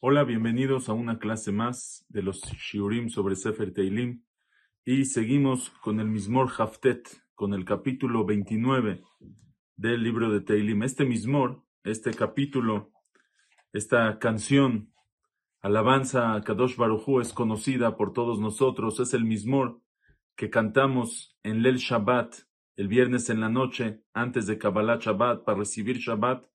Hola, bienvenidos a una clase más de los Shiurim sobre Sefer Teilim y seguimos con el Mismor Haftet, con el capítulo 29 del libro de Teilim. Este Mismor, este capítulo, esta canción, alabanza a Kadosh Baruchu, es conocida por todos nosotros, es el Mismor que cantamos en Lel Shabbat, el viernes en la noche, antes de Kabbalah Shabbat, para recibir Shabbat.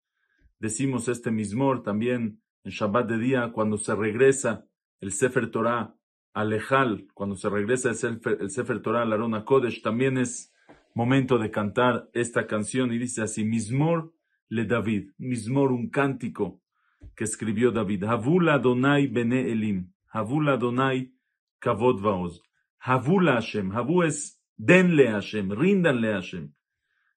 Decimos este Mismor también en Shabbat de día, cuando se regresa el Sefer Torah al Ejal, cuando se regresa el Sefer, el Sefer Torah al Arona Kodesh, también es momento de cantar esta canción y dice así, Mismor le David, Mismor, un cántico que escribió David, Havula Donai Bene Elim, Havula Donai Kavod Vaoz, Havula Hashem, Havu es denle Hashem, ríndanle Hashem,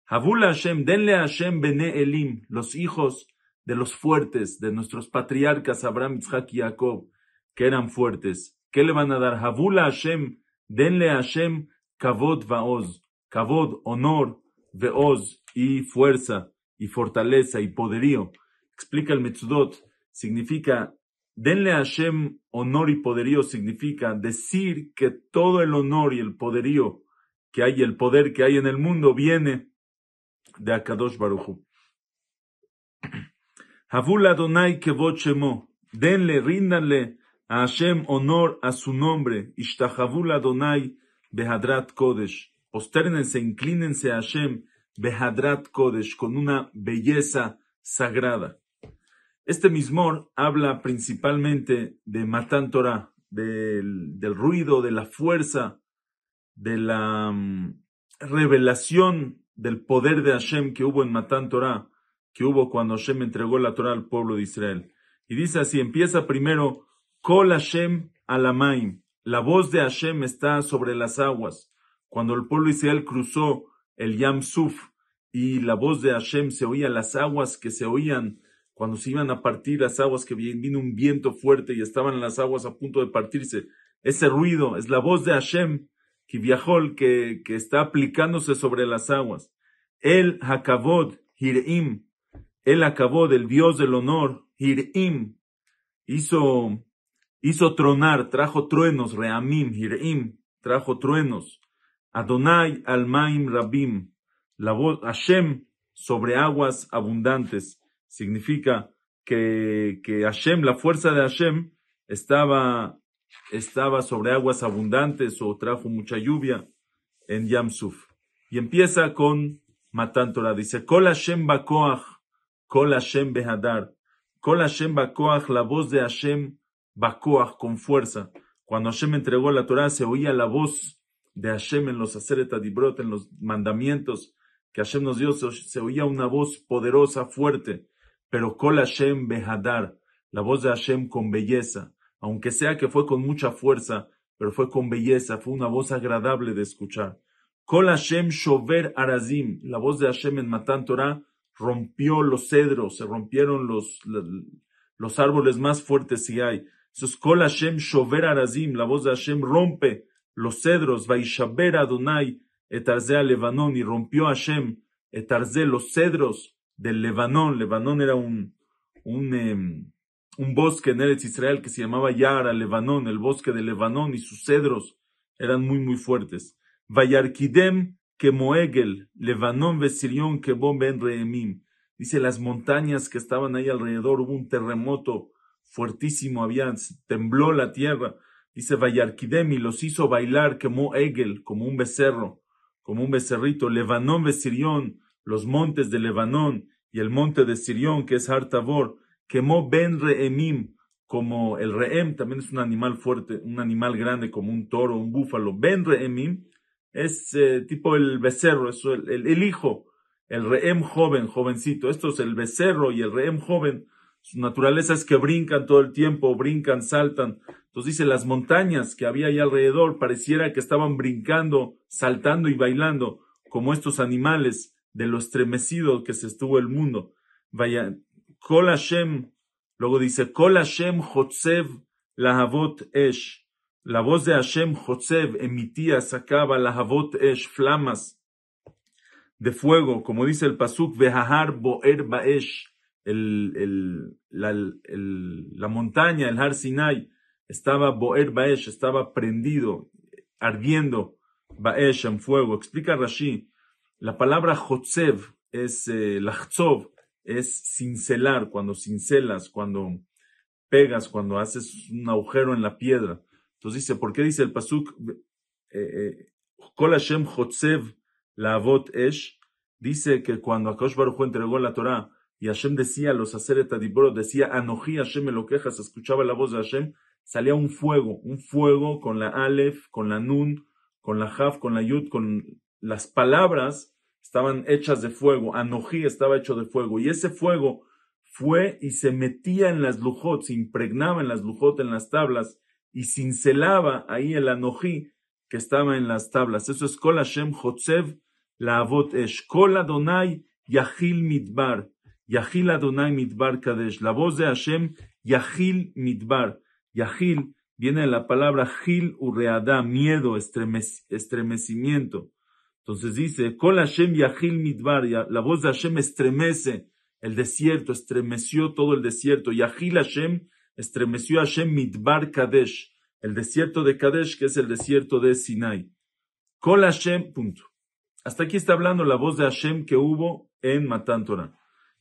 Havula Hashem, denle Hashem Bene Elim, los hijos de los fuertes, de nuestros patriarcas Abraham, Isaac y Jacob, que eran fuertes. ¿Qué le van a dar? Havula Hashem, denle a Hashem kavod vaoz, kavod, honor, veoz, y fuerza, y fortaleza, y poderío. Explica el Metzudot, significa, denle a Hashem honor y poderío, significa decir que todo el honor y el poderío que hay, el poder que hay en el mundo, viene de Akadosh Baruchu. Havula Donai Kevot Shemo. Denle, ríndanle a Hashem honor a su nombre. Ishtahavula Donai Behadrat Kodesh. Posternense, inclínense a Hashem Behadrat Kodesh con una belleza sagrada. Este mismor habla principalmente de Matan Torah, del, del ruido, de la fuerza, de la um, revelación del poder de Hashem que hubo en Matan Torah que hubo cuando Hashem entregó la Torah al pueblo de Israel. Y dice así, empieza primero, Kol Hashem alamaim. La voz de Hashem está sobre las aguas. Cuando el pueblo de Israel cruzó el Yam Suf y la voz de Hashem se oía, las aguas que se oían cuando se iban a partir las aguas, que vino un viento fuerte y estaban las aguas a punto de partirse. Ese ruido es la voz de Hashem, que que, que está aplicándose sobre las aguas. El Hakavod Hirim, él acabó del Dios del honor, Hirim, hizo, hizo tronar, trajo truenos, Reamim, Hirim, trajo truenos. Adonai Almaim Rabim, la voz, Hashem sobre aguas abundantes, significa que, que Hashem, la fuerza de Hashem, estaba, estaba sobre aguas abundantes o trajo mucha lluvia en Yamsuf. Y empieza con Matan Torah, dice, Kol Hashem Bakoach, Kol Hashem Behadar. Kol Hashem Bakoach, la voz de Hashem Bakoach, con fuerza. Cuando Hashem entregó la Torah, se oía la voz de Hashem en los Aseret Adibrot, en los mandamientos que Hashem nos dio, se, oía una voz poderosa, fuerte. Pero Kol Hashem Behadar, la voz de Hashem con belleza. Aunque sea que fue con mucha fuerza, pero fue con belleza, fue una voz agradable de escuchar. Kol Hashem Shover Arazim, la voz de Hashem en Matan Torah, rompió los cedros, se rompieron los, los árboles más fuertes que hay. Eso es Kol Hashem Shover Arazim, la voz de Hashem rompe los cedros, Vaishaber Adonai etarze a Levanón, y rompió Hashem etarze los cedros del Levanón. Levanón era un, un, em, un bosque en Eretz Israel que se llamaba Yara, Levanón, el bosque de Levanón, y sus cedros eran muy, muy fuertes. Vayarkidem que Moegel, Levanón, Besirión, que Ben Reemim. Dice las montañas que estaban ahí alrededor, hubo un terremoto fuertísimo, había, tembló la tierra. Dice Vayarkidemi, los hizo bailar como Egel, como un becerro, como un becerrito. Levanón, Besirión, los montes de Levanón y el monte de Sirión, que es Hartabor, quemó Ben Reemim, como el Reem también es un animal fuerte, un animal grande como un toro, un búfalo. Ben Reemim es eh, tipo el becerro, es el, el, hijo, el rehem joven, jovencito. Esto es el becerro y el rehem joven. Su naturaleza es que brincan todo el tiempo, brincan, saltan. Entonces dice, las montañas que había ahí alrededor pareciera que estaban brincando, saltando y bailando, como estos animales de lo estremecido que se estuvo el mundo. Vaya, Kol luego dice, Kol Hashem Hotzev Lahavot Esh. La voz de Hashem Josef emitía, sacaba la Havot Esh, flamas de fuego, como dice el Pasuk, Vehahar Boer Baesh, el, el, la, montaña, el Har Sinai, estaba Boer Baesh, estaba prendido, ardiendo Baesh en fuego. Explica Rashi, la palabra Jotzev es eh, es cincelar, cuando cincelas, cuando pegas, cuando haces un agujero en la piedra. Entonces dice, ¿por qué dice el Pasuk? Eh, eh, Kol Hashem Jotzev la Avot Esh, dice que cuando Akash Baruch entregó la Torah y Hashem decía a los Aseret Adiboro, decía Anoji Hashem lo quejas, escuchaba la voz de Hashem, salía un fuego, un fuego con la Aleph, con la Nun, con la Haf, con la Yud, con las palabras estaban hechas de fuego, Anoji estaba hecho de fuego, y ese fuego fue y se metía en las lujot, se impregnaba en las lujot, en las tablas, y cincelaba ahí el Anoji que estaba en las tablas. Eso es Kol Hashem Jotzev la Avot Esh. Kol Adonai Yahil Midbar. Yahil Adonai Midbar Kadesh. La voz de Hashem Yahil Midbar. Yahil viene de la palabra Gil Ureada, miedo, estremecimiento. Entonces dice, Kol Hashem Yahil Midbar, la voz de Hashem estremece el desierto, estremeció todo el desierto. Yahil Hashem estremeció Hashem Midbar Kadesh, el desierto de Kadesh, que es el desierto de Sinai. Kol Hashem, punto. Hasta aquí está hablando la voz de Hashem que hubo en Matan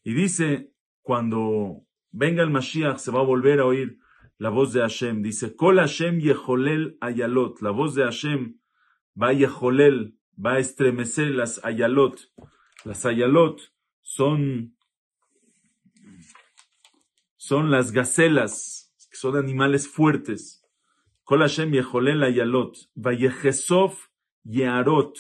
Y dice, cuando venga el Mashiach, se va a volver a oír la voz de Hashem. Dice, Kol Hashem Yeholel Ayalot. La voz de Hashem va a Yeholel, va a estremecer las Ayalot. Las Ayalot son, son las gacelas, que son animales fuertes. Kol Hashem Yeholel Ayalot. Vayechesof Yearot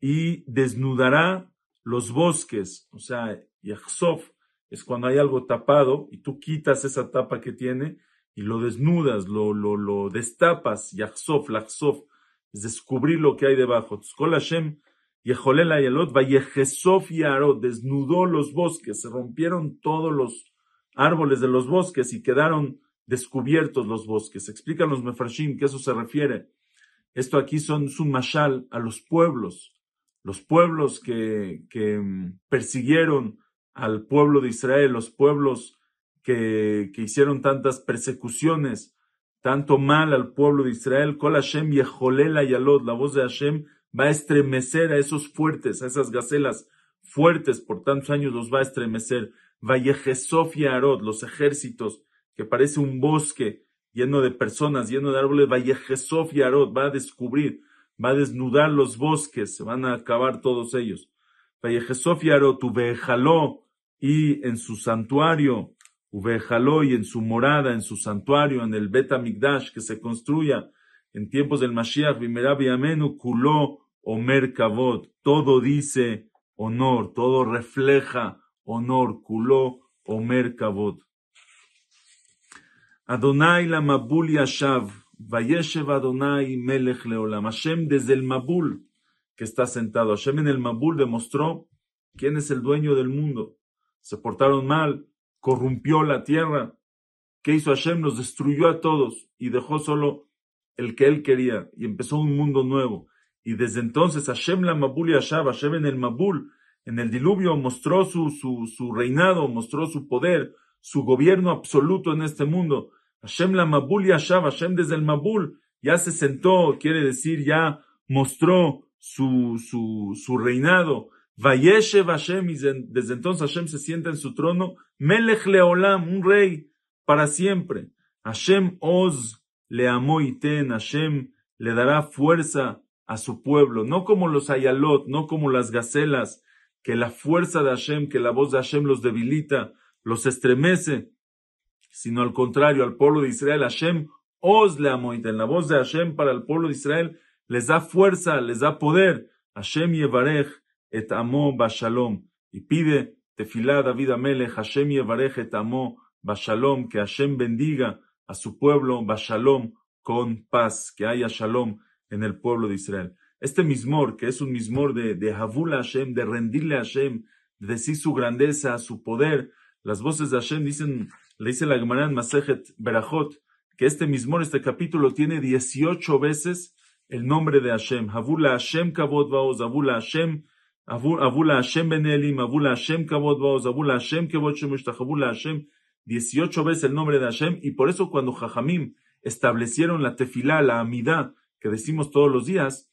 y desnudará los bosques, o sea, Yachsof es cuando hay algo tapado y tú quitas esa tapa que tiene y lo desnudas, lo, lo, lo destapas, Yachsof, Lachsof, es descubrir lo que hay debajo. Tzkol Hashem, Yejolel Ayalot, Vayechesof Yarot, desnudó los bosques, se rompieron todos los árboles de los bosques y quedaron descubiertos los bosques. Explican los Mefarshim que eso se refiere. Esto aquí son un mashal a los pueblos los pueblos que, que mm, persiguieron al pueblo de Israel, los pueblos que, que, hicieron tantas persecuciones, tanto mal al pueblo de Israel, Kol Hashem Yeholela Yalot, la voz de Hashem va a estremecer a esos fuertes, a esas gacelas fuertes, por tantos años los va a estremecer. Vallejesof y Arot, los ejércitos, que parece un bosque lleno de personas, lleno de árboles, Vallejesof y Arot, va a descubrir va a desnudar los bosques, se van a acabar todos ellos. y en su santuario, Ubejaló y en su morada, en su santuario, en el Bet Migdash que se construya en tiempos del Mashiach, Vimerabi Amenu, Kuló, Omer Kavod, todo dice honor, todo refleja honor, Kuló, Omer Kavod. Adonai la Mabul Yashav, Vayeshev Adonai Melech Leolam. Hashem desde el Mabul que está sentado. Hashem en el Mabul demostró quién es el dueño del mundo. Se portaron mal, corrompió la tierra. ¿Qué hizo Hashem? Nos destruyó a todos y dejó solo el que él quería y empezó un mundo nuevo. Y desde entonces Hashem la Mabul y Hashem en el Mabul, en el diluvio, mostró su, su, su reinado, mostró su poder, su gobierno absoluto en este mundo. Hashem la Mabul Yashav, Hashem desde el Mabul, ya se sentó, quiere decir, ya mostró su, su, su reinado. Vayeshev Hashem, y desde entonces Hashem se sienta en su trono. Melech Leolam, un rey para siempre. Hashem Oz le amó y Hashem le dará fuerza a su pueblo, no como los ayalot, no como las gacelas, que la fuerza de Hashem, que la voz de Hashem los debilita, los estremece sino al contrario, al pueblo de Israel, Hashem os le en la voz de Hashem para el pueblo de Israel les da fuerza, les da poder. Hashem yevarech et amo bashalom. Y pide tefilá David Amelech, Hashem yevarech et amo bashalom, que Hashem bendiga a su pueblo bashalom con paz, que haya shalom en el pueblo de Israel. Este mismor, que es un mismor de, de Havula Hashem, de rendirle a Hashem, de decir su grandeza, su poder, las voces de Hashem dicen le dice la Gemara en Masejet que este mismo, este capítulo, tiene 18 veces el nombre de Hashem. Havula Hashem Kavod Vaoz, Havula Hashem Avula Hashem Benelim, Avula Hashem Baoz, Avula Hashem Kavod Shemush, Avula Hashem, 18 veces el nombre de Hashem, y por eso cuando Jajamim establecieron la tefilá, la amidad, que decimos todos los días,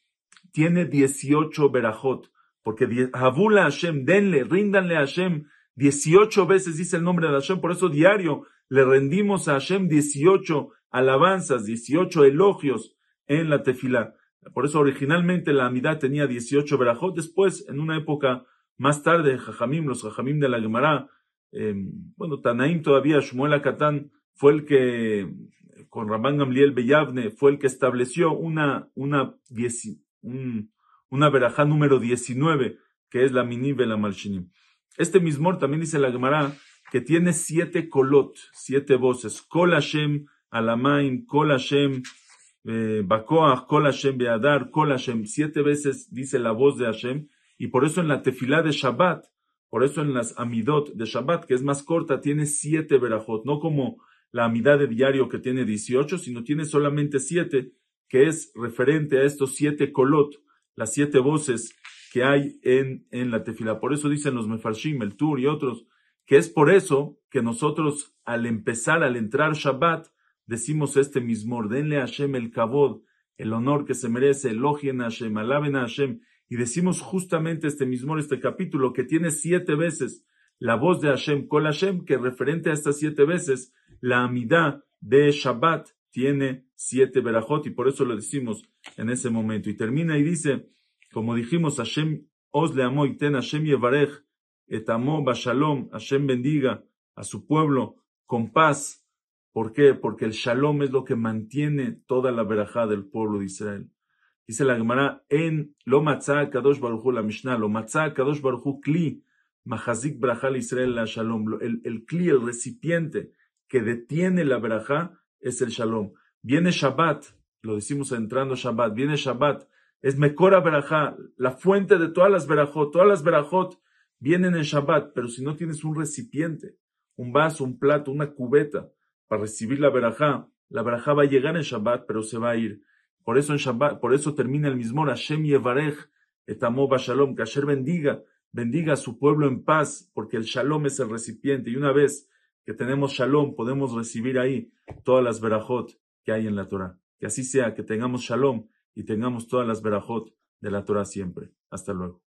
tiene 18 verajot, porque Avula Hashem, denle, ríndanle a Hashem, 18 veces dice el nombre de Hashem, por eso diario le rendimos a Hashem 18 alabanzas, 18 elogios en la tefilá. Por eso originalmente la Amidad tenía 18 verajot. Después, en una época más tarde, Jajamim, los Jajamim de la Gemara, em, bueno, Tanaim todavía, Shmuel Akatán, fue el que, con Rabban Gamliel Beyavne, fue el que estableció una, una, una verajá número 19, que es la Mini la Malshinim. Este mismo también dice la Gemara que tiene siete kolot, siete voces. Kol Hashem, Alamaim, Kol Hashem, Bakoach, Kol Hashem Beadar, Kol Hashem, siete veces dice la voz de Hashem, y por eso en la tefilá de Shabbat, por eso en las amidot de Shabbat, que es más corta, tiene siete verajot, no como la amidad de diario que tiene 18, sino tiene solamente siete, que es referente a estos siete kolot, las siete voces que hay en, en la tefilá. Por eso dicen los mefarshim, el tur y otros, que es por eso que nosotros al empezar, al entrar Shabbat, decimos este mismo, denle a Hashem el kabod, el honor que se merece, elogien a Hashem, alaben a Hashem, y decimos justamente este mismo, este capítulo, que tiene siete veces la voz de Hashem, Kol Hashem, que referente a estas siete veces, la amidad de Shabbat tiene siete verajot, y por eso lo decimos en ese momento. Y termina y dice, como dijimos, Hashem os le amó y ten Hashem yevarech, et amó bashalom, Hashem bendiga a su pueblo con paz, ¿Por qué? Porque el shalom es lo que mantiene toda la verajá del pueblo de Israel. Dice la Gemara, en lo matzah kadosh baruchu la Mishnah, lo matzah kadosh baruchu kli, mahazik brajal Israel la shalom. El, el kli, el recipiente que detiene la verajá es el shalom. Viene Shabbat, lo decimos entrando Shabbat, viene Shabbat, es Mekora verajá, la fuente de todas las verajot, todas las verajot vienen en Shabbat, pero si no tienes un recipiente, un vaso, un plato, una cubeta, para recibir la verajá. La verajá va a llegar en Shabbat, pero se va a ir. Por eso en Shabbat, por eso termina el mismo Hashem Yevarech, etamo Shalom, que Asher bendiga, bendiga a su pueblo en paz, porque el Shalom es el recipiente. Y una vez que tenemos Shalom, podemos recibir ahí todas las verajot que hay en la Torah. Que así sea, que tengamos Shalom y tengamos todas las verajot de la Torah siempre. Hasta luego.